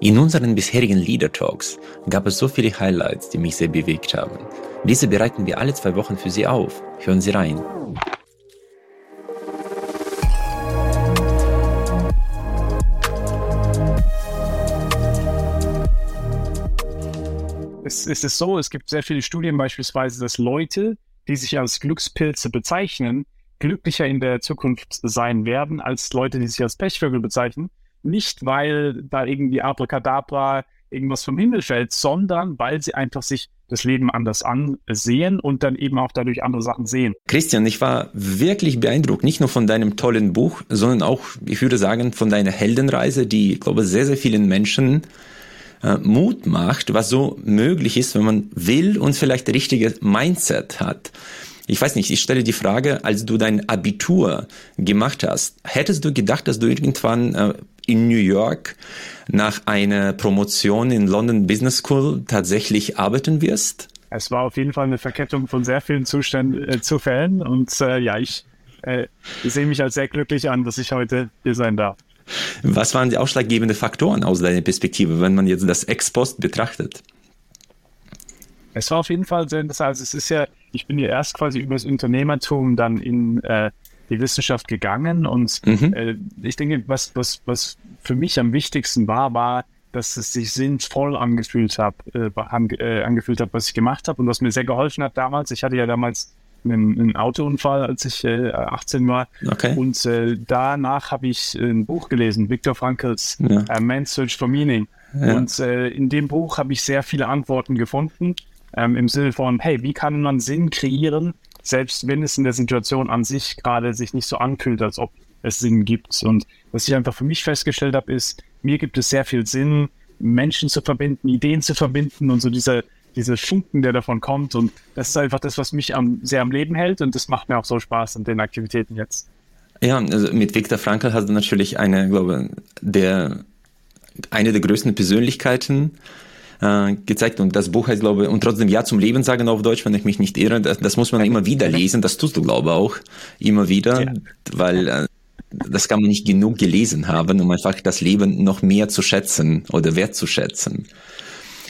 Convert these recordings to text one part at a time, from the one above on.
In unseren bisherigen Leader Talks gab es so viele Highlights, die mich sehr bewegt haben. Diese bereiten wir alle zwei Wochen für Sie auf. Hören Sie rein. Es, ist so, es gibt sehr viele Studien beispielsweise, dass Leute, die sich als Glückspilze bezeichnen, glücklicher in der Zukunft sein werden als Leute, die sich als Pechvögel bezeichnen. Nicht, weil da irgendwie Abracadabra irgendwas vom Himmel fällt, sondern weil sie einfach sich das Leben anders ansehen und dann eben auch dadurch andere Sachen sehen. Christian, ich war wirklich beeindruckt, nicht nur von deinem tollen Buch, sondern auch, ich würde sagen, von deiner Heldenreise, die, ich glaube, sehr, sehr vielen Menschen äh, Mut macht, was so möglich ist, wenn man will und vielleicht richtiges Mindset hat. Ich weiß nicht, ich stelle die Frage, als du dein Abitur gemacht hast, hättest du gedacht, dass du irgendwann äh, in New York nach einer Promotion in London Business School tatsächlich arbeiten wirst? Es war auf jeden Fall eine Verkettung von sehr vielen Zuständen, äh, Zufällen und äh, ja, ich, äh, sehe mich als sehr glücklich an, dass ich heute hier sein darf. Was waren die ausschlaggebenden Faktoren aus deiner Perspektive, wenn man jetzt das Ex-Post betrachtet? Es war auf jeden Fall sehr interessant. Also es ist ja, ich bin ja erst quasi übers Unternehmertum dann in äh, die Wissenschaft gegangen und mhm. äh, ich denke, was, was, was für mich am wichtigsten war, war, dass es sich sinnvoll angefühlt hat, äh, äh, angefühlt hat, was ich gemacht habe und was mir sehr geholfen hat damals. Ich hatte ja damals einen, einen Autounfall, als ich äh, 18 war. Okay. Und äh, danach habe ich ein Buch gelesen, Viktor Frankls ja. Man's Search for Meaning. Ja. Und äh, in dem Buch habe ich sehr viele Antworten gefunden, ähm, im Sinne von, hey, wie kann man Sinn kreieren, selbst wenn es in der Situation an sich gerade sich nicht so anfühlt, als ob es Sinn gibt. Und was ich einfach für mich festgestellt habe, ist, mir gibt es sehr viel Sinn, Menschen zu verbinden, Ideen zu verbinden und so dieser, dieser Funken, der davon kommt. Und das ist einfach das, was mich am, sehr am Leben hält und das macht mir auch so Spaß an den Aktivitäten jetzt. Ja, also mit Viktor Frankl hast du natürlich eine, glaube der eine der größten Persönlichkeiten äh, gezeigt. Und das Buch heißt, glaube ich, und trotzdem Ja zum Leben sagen auf Deutsch, wenn ich mich nicht irre. Das, das muss man immer wieder lesen. Das tust du, glaube ich, auch immer wieder, ja. weil äh, das kann man nicht genug gelesen haben, um einfach das Leben noch mehr zu schätzen oder wertzuschätzen.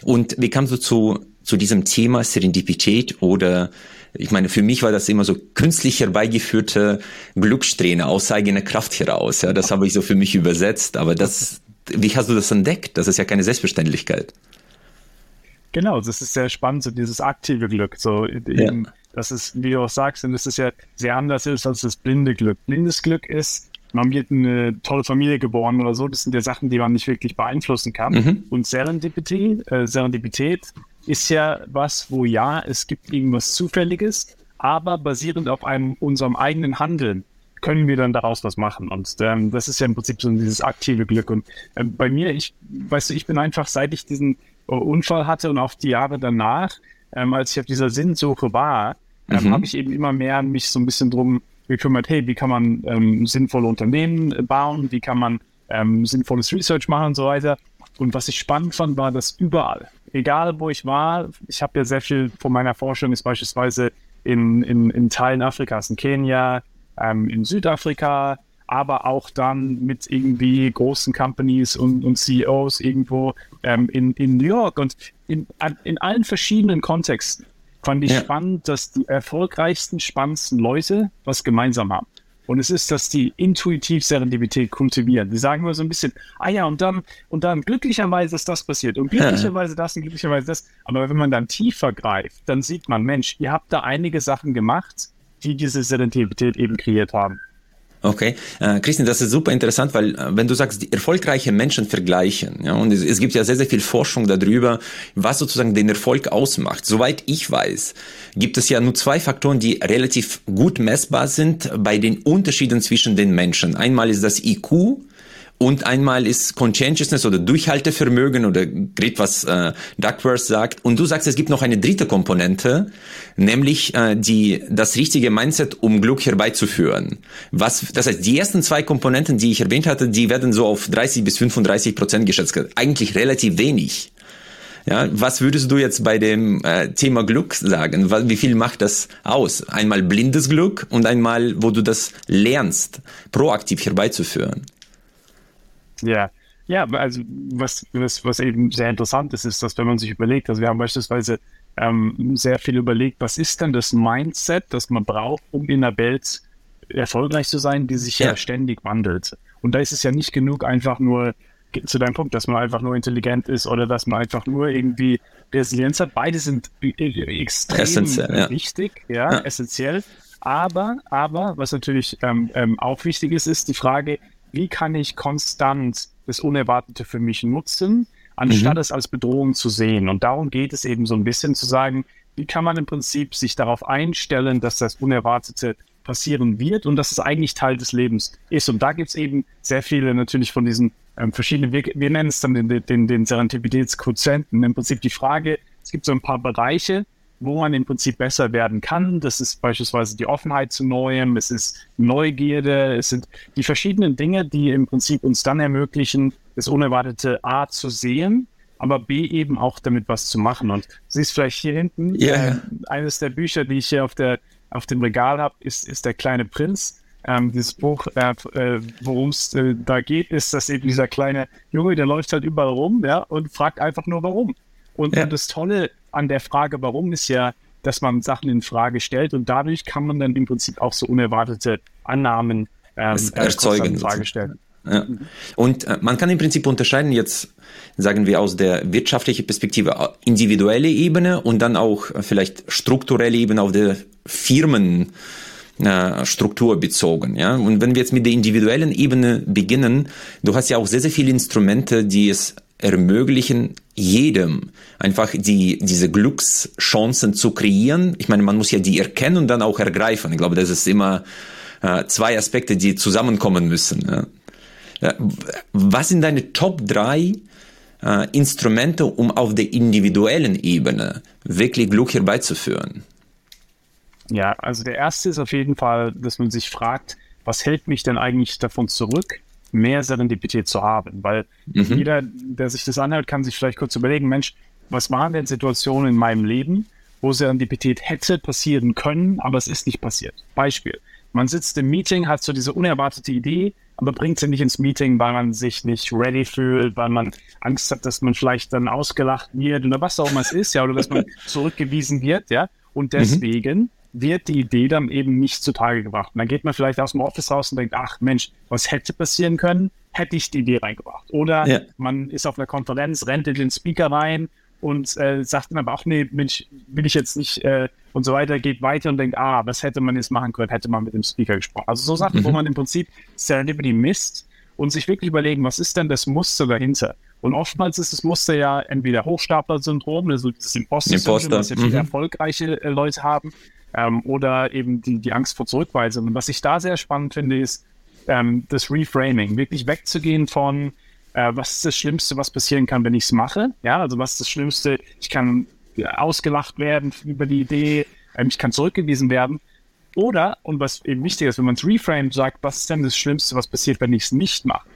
Und wie kamst du zu, zu diesem Thema Serendipität oder ich meine, für mich war das immer so künstlich herbeigeführte Glückssträhne aus eigener Kraft heraus. Ja, das habe ich so für mich übersetzt. Aber das, wie hast du das entdeckt? Das ist ja keine Selbstverständlichkeit. Genau, das ist sehr spannend, so dieses aktive Glück. So eben, ja. das ist, wie du auch sagst, und das ist ja sehr anders ist als das blinde Glück. Blindes Glück ist, man wird eine tolle Familie geboren oder so. Das sind ja Sachen, die man nicht wirklich beeinflussen kann. Mhm. Und Serendipität, äh, Serendipität ist ja was, wo ja, es gibt irgendwas Zufälliges, aber basierend auf einem, unserem eigenen Handeln können wir dann daraus was machen. Und ähm, das ist ja im Prinzip so dieses aktive Glück. Und äh, bei mir, ich, weißt du, ich bin einfach, seit ich diesen Unfall hatte und auch die Jahre danach, ähm, als ich auf dieser Sinnsuche war, ähm, mhm. habe ich eben immer mehr mich so ein bisschen drum gekümmert, hey, wie kann man ähm, sinnvolle Unternehmen äh, bauen, wie kann man ähm, sinnvolles Research machen und so weiter. Und was ich spannend fand, war, dass überall, egal wo ich war, ich habe ja sehr viel von meiner Forschung ist beispielsweise in, in, in Teilen Afrikas, in Kenia, ähm, in Südafrika, aber auch dann mit irgendwie großen Companies und, und CEOs irgendwo ähm, in, in New York und in, in allen verschiedenen Kontexten fand ich ja. spannend, dass die erfolgreichsten, spannendsten Leute was gemeinsam haben. Und es ist, dass die intuitiv Serendipität kultivieren. Die sagen immer so ein bisschen, ah ja, und dann, und dann glücklicherweise ist das passiert und glücklicherweise das und glücklicherweise das. Aber wenn man dann tiefer greift, dann sieht man, Mensch, ihr habt da einige Sachen gemacht, die diese Serendipität eben kreiert haben. Okay, äh, Christian, das ist super interessant, weil äh, wenn du sagst, die erfolgreiche Menschen vergleichen, ja, und es, es, gibt ja sehr, sehr viel Forschung darüber, was sozusagen den Erfolg ausmacht. Soweit ich weiß, gibt es ja nur zwei Faktoren, die relativ gut messbar sind bei den Unterschieden zwischen den Menschen. Einmal ist das IQ, und einmal ist Conscientiousness oder Durchhaltevermögen oder Grit, was äh, Duckworth sagt. Und du sagst, es gibt noch eine dritte Komponente, nämlich äh, die, das richtige Mindset, um Glück herbeizuführen. Was, das heißt, die ersten zwei Komponenten, die ich erwähnt hatte, die werden so auf 30 bis 35 Prozent geschätzt. Eigentlich relativ wenig. Ja, was würdest du jetzt bei dem äh, Thema Glück sagen? Wie viel macht das aus? Einmal blindes Glück und einmal, wo du das lernst, proaktiv herbeizuführen. Ja, Ja, also was, was, was eben sehr interessant ist, ist, dass wenn man sich überlegt, also wir haben beispielsweise ähm, sehr viel überlegt, was ist denn das Mindset, das man braucht, um in der Welt erfolgreich zu sein, die sich ja. ja ständig wandelt. Und da ist es ja nicht genug, einfach nur zu deinem Punkt, dass man einfach nur intelligent ist oder dass man einfach nur irgendwie Resilienz hat. Beide sind extrem essentiell, wichtig, ja, ja, essentiell. Aber, aber, was natürlich ähm, ähm, auch wichtig ist, ist die Frage, wie kann ich konstant das Unerwartete für mich nutzen, anstatt mhm. es als Bedrohung zu sehen. Und darum geht es eben so ein bisschen zu sagen, wie kann man im Prinzip sich darauf einstellen, dass das Unerwartete passieren wird und dass es eigentlich Teil des Lebens ist. Und da gibt es eben sehr viele natürlich von diesen ähm, verschiedenen, wir, wir nennen es dann den, den, den Serendipititätsquotienten. Im Prinzip die Frage, es gibt so ein paar Bereiche, wo man im Prinzip besser werden kann. Das ist beispielsweise die Offenheit zu Neuem, es ist Neugierde, es sind die verschiedenen Dinge, die im Prinzip uns dann ermöglichen, das Unerwartete A zu sehen, aber B eben auch damit was zu machen. Und siehst vielleicht hier hinten, yeah. äh, eines der Bücher, die ich hier auf, der, auf dem Regal habe, ist, ist Der kleine Prinz. Ähm, dieses Buch, äh, äh, worum es äh, da geht, ist, dass eben dieser kleine Junge, der läuft halt überall rum ja, und fragt einfach nur, warum. Und, ja. und das Tolle an der Frage, warum, ist ja, dass man Sachen in Frage stellt und dadurch kann man dann im Prinzip auch so unerwartete Annahmen ähm, äh, erzeugen. In Frage stellen. Ja. Und äh, man kann im Prinzip unterscheiden jetzt, sagen wir aus der wirtschaftlichen Perspektive, äh, individuelle Ebene und dann auch äh, vielleicht strukturelle Ebene auf der Firmenstruktur äh, bezogen. Ja? Und wenn wir jetzt mit der individuellen Ebene beginnen, du hast ja auch sehr, sehr viele Instrumente, die es ermöglichen, jedem einfach die, diese Glückschancen zu kreieren. Ich meine, man muss ja die erkennen und dann auch ergreifen. Ich glaube, das ist immer äh, zwei Aspekte, die zusammenkommen müssen. Ja. Äh, was sind deine Top 3 äh, Instrumente, um auf der individuellen Ebene wirklich Glück herbeizuführen? Ja, also der erste ist auf jeden Fall, dass man sich fragt, was hält mich denn eigentlich davon zurück, mehr Serendipität zu haben. Weil mhm. jeder, der sich das anhört, kann sich vielleicht kurz überlegen, Mensch, was waren denn Situationen in meinem Leben, wo Serendipität hätte passieren können, aber es ist nicht passiert. Beispiel. Man sitzt im Meeting, hat so diese unerwartete Idee, aber bringt sie nicht ins Meeting, weil man sich nicht ready fühlt, weil man Angst hat, dass man vielleicht dann ausgelacht wird oder was auch immer es ist, ja, oder dass man zurückgewiesen wird, ja. Und mhm. deswegen mhm wird die Idee dann eben nicht zutage gebracht. Und dann geht man vielleicht aus dem Office raus und denkt, ach Mensch, was hätte passieren können, hätte ich die Idee reingebracht. Oder ja. man ist auf einer Konferenz, rennt in den Speaker rein und äh, sagt dann aber auch, nee, Mensch, will ich jetzt nicht äh, und so weiter, geht weiter und denkt, ah, was hätte man jetzt machen können, hätte man mit dem Speaker gesprochen. Also so Sachen, mhm. wo man im Prinzip Serendipity misst und sich wirklich überlegen, was ist denn das Muster dahinter? Und oftmals ist das Muster ja entweder Hochstapler-Syndrom, also das Imposter-Syndrom, was ja viele mhm. erfolgreiche äh, Leute haben, ähm, oder eben die, die Angst vor Zurückweisung. Und was ich da sehr spannend finde, ist ähm, das Reframing, wirklich wegzugehen von, äh, was ist das Schlimmste, was passieren kann, wenn ich es mache. Ja, also was ist das Schlimmste, ich kann ausgelacht werden über die Idee, äh, ich kann zurückgewiesen werden. Oder, und was eben wichtig ist, wenn man es reframed, sagt, was ist denn das Schlimmste, was passiert, wenn ich es nicht mache?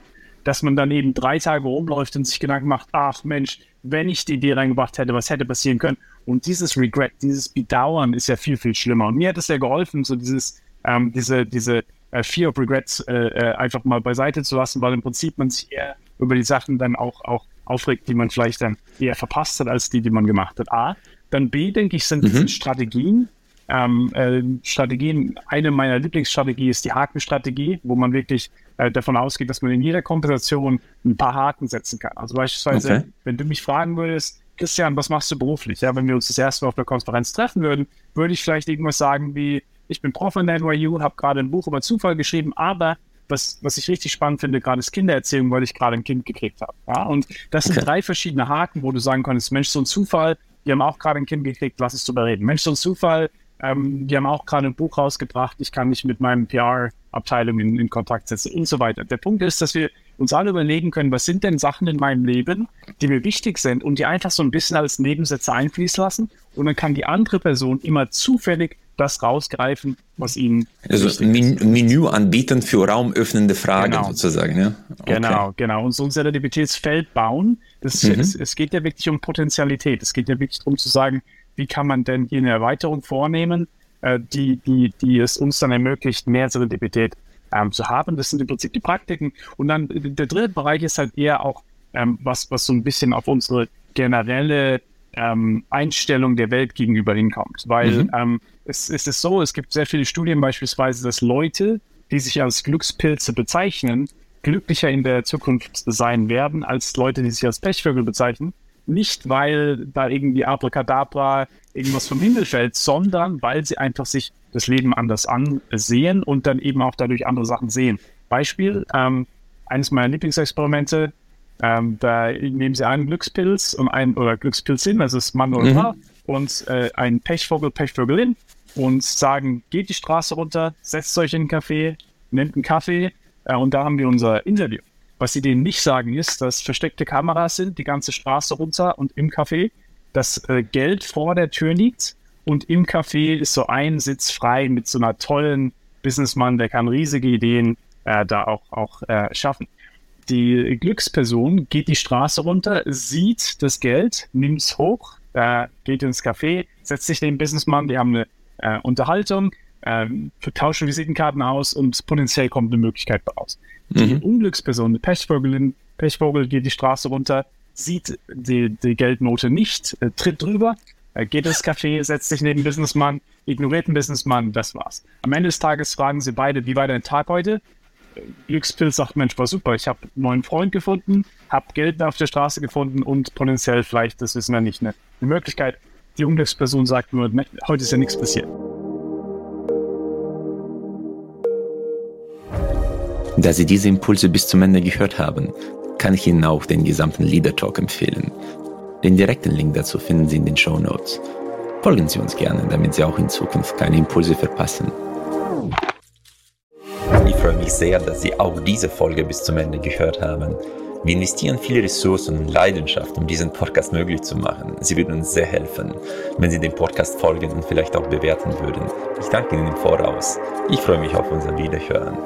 Dass man dann eben drei Tage rumläuft und sich Gedanken macht, ach Mensch, wenn ich die Idee reingebracht hätte, was hätte passieren können? Und dieses Regret, dieses Bedauern ist ja viel, viel schlimmer. Und mir hat es ja geholfen, so dieses, ähm, diese, diese äh, Fear of Regrets äh, äh, einfach mal beiseite zu lassen, weil im Prinzip man sich eher über die Sachen dann auch, auch aufregt, die man vielleicht dann eher verpasst hat, als die, die man gemacht hat. A. Dann B, denke ich, sind, mhm. sind Strategien. Ähm, äh, Strategien, eine meiner Lieblingsstrategien ist die Hakenstrategie, wo man wirklich äh, davon ausgeht, dass man in jeder Konversation ein paar Haken setzen kann. Also beispielsweise, okay. wenn du mich fragen würdest, Christian, was machst du beruflich? Ja, wenn wir uns das erste Mal auf der Konferenz treffen würden, würde ich vielleicht irgendwas sagen wie, ich bin Prof an der NYU, habe gerade ein Buch über Zufall geschrieben, aber was, was ich richtig spannend finde, gerade ist Kindererziehung, weil ich gerade ein Kind gekriegt habe. Ja, und das sind okay. drei verschiedene Haken, wo du sagen kannst, Mensch, so ein Zufall, wir haben auch gerade ein Kind gekriegt, lass es drüber reden. Mensch, so ein Zufall, ähm, wir haben auch gerade ein Buch rausgebracht, ich kann mich mit meinem PR-Abteilung in, in Kontakt setzen und so weiter. Der Punkt ist, dass wir uns alle überlegen können, was sind denn Sachen in meinem Leben, die mir wichtig sind und die einfach so ein bisschen als Nebensätze einfließen lassen. Und dann kann die andere Person immer zufällig das rausgreifen, was ihnen. Also Men Menü anbieten für raumöffnende Fragen genau. sozusagen, ja? Okay. Genau, genau. Und so ein Serendipititätsfeld bauen, das, mhm. es, es geht ja wirklich um Potentialität. Es geht ja wirklich darum zu sagen, wie kann man denn hier eine Erweiterung vornehmen, äh, die, die, die es uns dann ermöglicht, mehr Serendipität ähm, zu haben. Das sind im Prinzip die Praktiken. Und dann der dritte Bereich ist halt eher auch ähm, was, was so ein bisschen auf unsere generelle ähm, Einstellung der Welt gegenüber hinkommt. Weil mhm. ähm, es, es ist so, es gibt sehr viele Studien beispielsweise, dass Leute, die sich als Glückspilze bezeichnen, glücklicher in der Zukunft sein werden als Leute, die sich als Pechvögel bezeichnen. Nicht, weil da irgendwie Abracadabra irgendwas vom Himmel fällt, sondern weil sie einfach sich das Leben anders ansehen und dann eben auch dadurch andere Sachen sehen. Beispiel, ähm, eines meiner Lieblingsexperimente, ähm, da nehmen sie einen Glückspilz und ein, oder Glückspilzin, also das Mann oder Frau, mhm. und äh, einen Pechvogel, Pechvögelin und sagen, geht die Straße runter, setzt euch in einen Café, nehmt einen Kaffee äh, und da haben wir unser Interview. Was sie denen nicht sagen ist, dass versteckte Kameras sind, die ganze Straße runter und im Café, dass äh, Geld vor der Tür liegt und im Café ist so ein Sitz frei mit so einer tollen Businessmann, der kann riesige Ideen äh, da auch, auch äh, schaffen. Die Glücksperson geht die Straße runter, sieht das Geld, nimmt es hoch, äh, geht ins Café, setzt sich den Businessmann, die haben eine äh, Unterhaltung, äh, tauschen Visitenkarten aus und potenziell kommt eine Möglichkeit raus. Die mhm. Unglücksperson, die Pechvogelin, Pechvogel geht die Straße runter, sieht die, die Geldnote nicht, äh, tritt drüber, äh, geht ins Café, setzt sich neben den Businessmann, ignoriert den Businessmann, das war's. Am Ende des Tages fragen sie beide, wie war dein Tag heute? Glückspilz sagt, Mensch, war super, ich habe einen neuen Freund gefunden, habe Geld auf der Straße gefunden und potenziell vielleicht, das wissen wir nicht, eine, eine Möglichkeit. Die Unglücksperson sagt nur, heute ist ja nichts passiert. Da Sie diese Impulse bis zum Ende gehört haben, kann ich Ihnen auch den gesamten Leader Talk empfehlen. Den direkten Link dazu finden Sie in den Show Notes. Folgen Sie uns gerne, damit Sie auch in Zukunft keine Impulse verpassen. Ich freue mich sehr, dass Sie auch diese Folge bis zum Ende gehört haben. Wir investieren viele Ressourcen und Leidenschaft, um diesen Podcast möglich zu machen. Sie würden uns sehr helfen, wenn Sie dem Podcast folgen und vielleicht auch bewerten würden. Ich danke Ihnen im Voraus. Ich freue mich auf unser Wiederhören.